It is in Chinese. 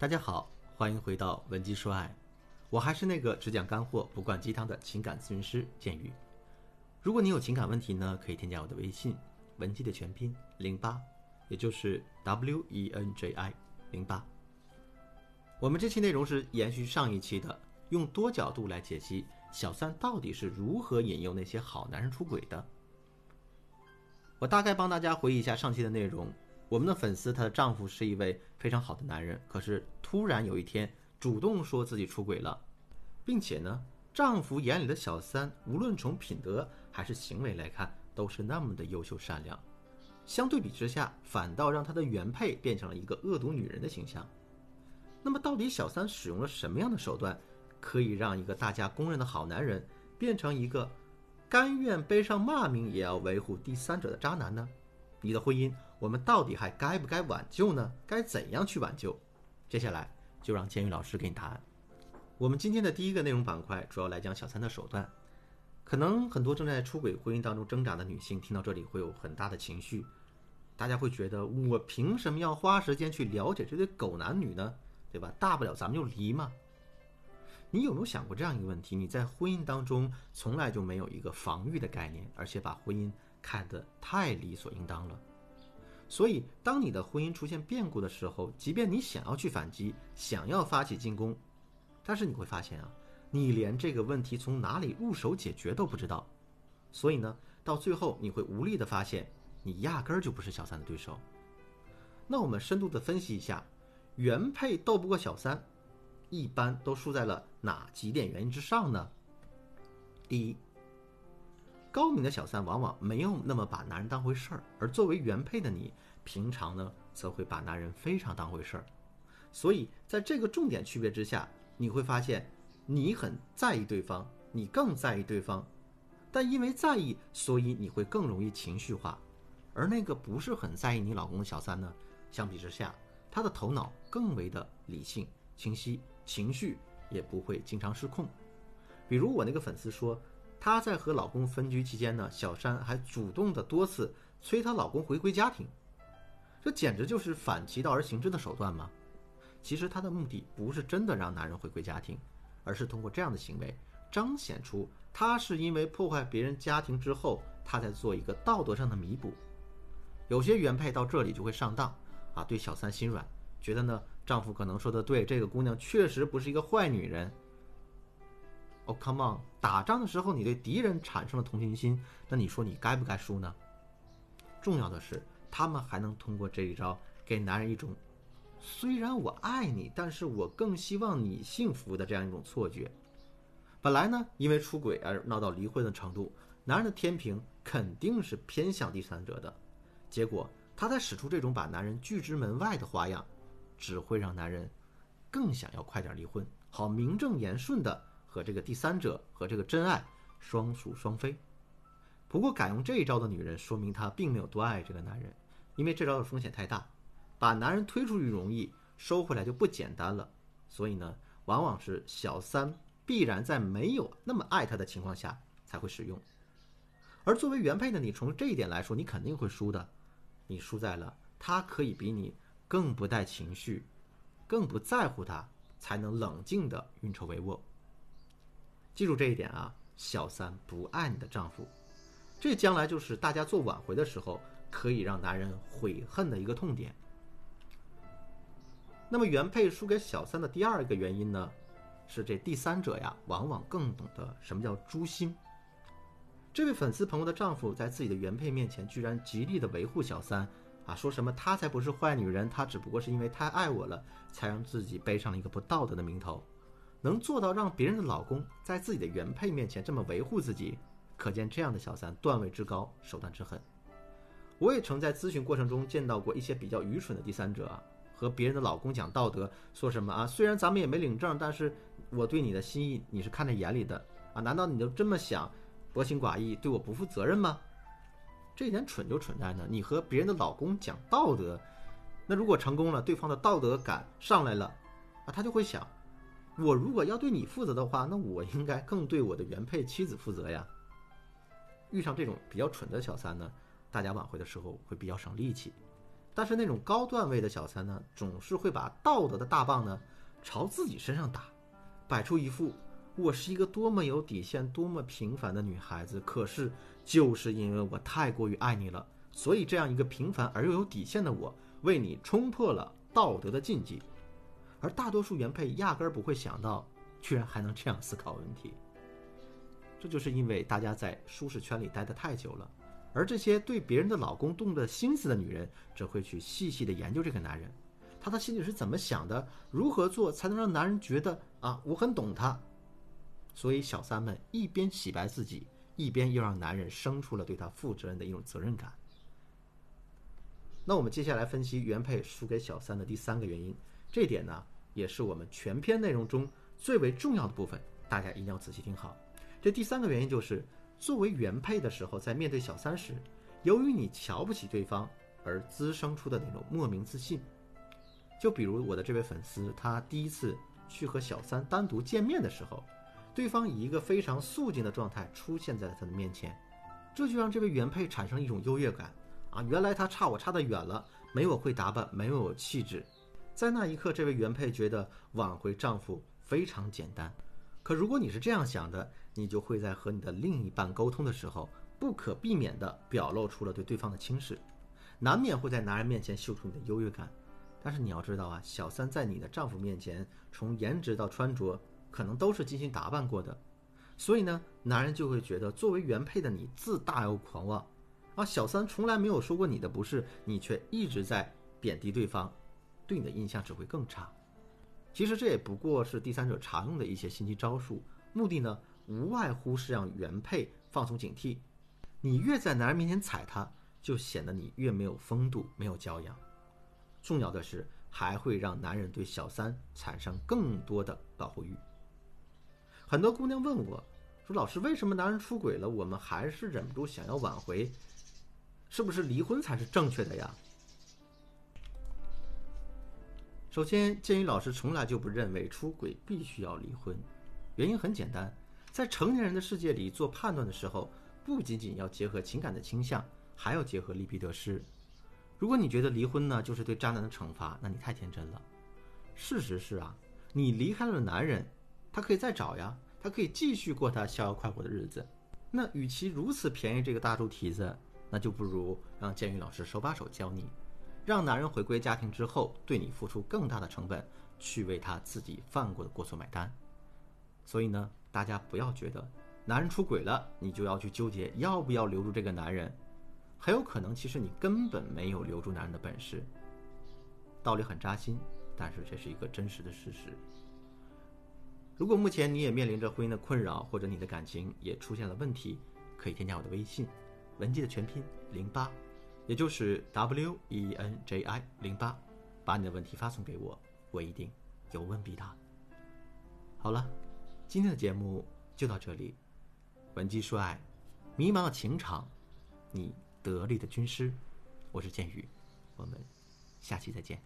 大家好，欢迎回到文姬说爱，我还是那个只讲干货不灌鸡汤的情感咨询师建宇。如果你有情感问题呢，可以添加我的微信文姬的全拼零八，也就是 W E N J I 零八。我们这期内容是延续上一期的，用多角度来解析小三到底是如何引诱那些好男人出轨的。我大概帮大家回忆一下上期的内容。我们的粉丝，她的丈夫是一位非常好的男人，可是突然有一天主动说自己出轨了，并且呢，丈夫眼里的小三，无论从品德还是行为来看，都是那么的优秀善良。相对比之下，反倒让她的原配变成了一个恶毒女人的形象。那么，到底小三使用了什么样的手段，可以让一个大家公认的好男人，变成一个甘愿背上骂名也要维护第三者的渣男呢？你的婚姻，我们到底还该不该挽救呢？该怎样去挽救？接下来就让监狱老师给你答案。我们今天的第一个内容板块主要来讲小三的手段。可能很多正在出轨婚姻当中挣扎的女性听到这里会有很大的情绪，大家会觉得我凭什么要花时间去了解这对狗男女呢？对吧？大不了咱们就离嘛。你有没有想过这样一个问题？你在婚姻当中从来就没有一个防御的概念，而且把婚姻。看得太理所应当了，所以当你的婚姻出现变故的时候，即便你想要去反击，想要发起进攻，但是你会发现啊，你连这个问题从哪里入手解决都不知道，所以呢，到最后你会无力的发现，你压根儿就不是小三的对手。那我们深度的分析一下，原配斗不过小三，一般都输在了哪几点原因之上呢？第一。高明的小三往往没有那么把男人当回事儿，而作为原配的你，平常呢则会把男人非常当回事儿。所以在这个重点区别之下，你会发现你很在意对方，你更在意对方，但因为在意，所以你会更容易情绪化。而那个不是很在意你老公的小三呢，相比之下，他的头脑更为的理性清晰，情绪也不会经常失控。比如我那个粉丝说。她在和老公分居期间呢，小三还主动的多次催她老公回归家庭，这简直就是反其道而行之的手段吗？其实她的目的不是真的让男人回归家庭，而是通过这样的行为彰显出她是因为破坏别人家庭之后，她在做一个道德上的弥补。有些原配到这里就会上当啊，对小三心软，觉得呢丈夫可能说的对，这个姑娘确实不是一个坏女人。哦，Come on！打仗的时候你对敌人产生了同情心，那你说你该不该输呢？重要的是，他们还能通过这一招给男人一种虽然我爱你，但是我更希望你幸福的这样一种错觉。本来呢，因为出轨而闹到离婚的程度，男人的天平肯定是偏向第三者的。结果他在使出这种把男人拒之门外的花样，只会让男人更想要快点离婚，好名正言顺的。和这个第三者和这个真爱双宿双飞。不过敢用这一招的女人，说明她并没有多爱这个男人，因为这招的风险太大，把男人推出去容易，收回来就不简单了。所以呢，往往是小三必然在没有那么爱他的情况下才会使用。而作为原配的你，从这一点来说，你肯定会输的。你输在了他可以比你更不带情绪，更不在乎他，才能冷静的运筹帷幄。记住这一点啊，小三不爱你的丈夫，这将来就是大家做挽回的时候可以让男人悔恨的一个痛点。那么原配输给小三的第二个原因呢，是这第三者呀，往往更懂得什么叫诛心。这位粉丝朋友的丈夫在自己的原配面前居然极力的维护小三啊，说什么她才不是坏女人，她只不过是因为太爱我了，才让自己背上了一个不道德的名头。能做到让别人的老公在自己的原配面前这么维护自己，可见这样的小三段位之高，手段之狠。我也曾在咨询过程中见到过一些比较愚蠢的第三者，和别人的老公讲道德，说什么啊，虽然咱们也没领证，但是我对你的心意你是看在眼里的啊，难道你就这么想，薄情寡义，对我不负责任吗？这点蠢就蠢在呢，你和别人的老公讲道德，那如果成功了，对方的道德感上来了啊，他就会想。我如果要对你负责的话，那我应该更对我的原配妻子负责呀。遇上这种比较蠢的小三呢，大家挽回的时候会比较省力气。但是那种高段位的小三呢，总是会把道德的大棒呢朝自己身上打，摆出一副我是一个多么有底线、多么平凡的女孩子，可是就是因为我太过于爱你了，所以这样一个平凡而又有底线的我，为你冲破了道德的禁忌。而大多数原配压根儿不会想到，居然还能这样思考问题。这就是因为大家在舒适圈里待得太久了。而这些对别人的老公动了心思的女人，则会去细细的研究这个男人，他的心里是怎么想的，如何做才能让男人觉得啊，我很懂他。所以小三们一边洗白自己，一边又让男人生出了对他负责任的一种责任感。那我们接下来分析原配输给小三的第三个原因，这点呢，也是我们全篇内容中最为重要的部分，大家一定要仔细听好。这第三个原因就是。作为原配的时候，在面对小三时，由于你瞧不起对方而滋生出的那种莫名自信，就比如我的这位粉丝，他第一次去和小三单独见面的时候，对方以一个非常素净的状态出现在了他的面前，这就让这位原配产生一种优越感啊！原来他差我差得远了，没我会打扮，没我气质，在那一刻，这位原配觉得挽回丈夫非常简单。可如果你是这样想的，你就会在和你的另一半沟通的时候，不可避免地表露出了对对方的轻视，难免会在男人面前秀出你的优越感。但是你要知道啊，小三在你的丈夫面前，从颜值到穿着，可能都是精心打扮过的，所以呢，男人就会觉得作为原配的你自大又狂妄，而小三从来没有说过你的不是，你却一直在贬低对方，对你的印象只会更差。其实这也不过是第三者常用的一些心机招数，目的呢？无外乎是让原配放松警惕，你越在男人面前踩他，就显得你越没有风度、没有教养。重要的是，还会让男人对小三产生更多的保护欲。很多姑娘问我，说：“老师，为什么男人出轨了，我们还是忍不住想要挽回？是不是离婚才是正确的呀？”首先，建宇老师从来就不认为出轨必须要离婚，原因很简单。在成年人的世界里做判断的时候，不仅仅要结合情感的倾向，还要结合利弊得失。如果你觉得离婚呢就是对渣男的惩罚，那你太天真了。事实是啊，你离开了男人，他可以再找呀，他可以继续过他逍遥快活的日子。那与其如此便宜这个大猪蹄子，那就不如让建宇老师手把手教你，让男人回归家庭之后对你付出更大的成本，去为他自己犯过的过错买单。所以呢。大家不要觉得男人出轨了，你就要去纠结要不要留住这个男人，很有可能其实你根本没有留住男人的本事。道理很扎心，但是这是一个真实的事实。如果目前你也面临着婚姻的困扰，或者你的感情也出现了问题，可以添加我的微信，文姬的全拼零八，也就是 W E N J I 零八，把你的问题发送给我，我一定有问必答。好了。今天的节目就到这里，文姬说爱，迷茫的情场，你得力的军师，我是剑宇，我们下期再见。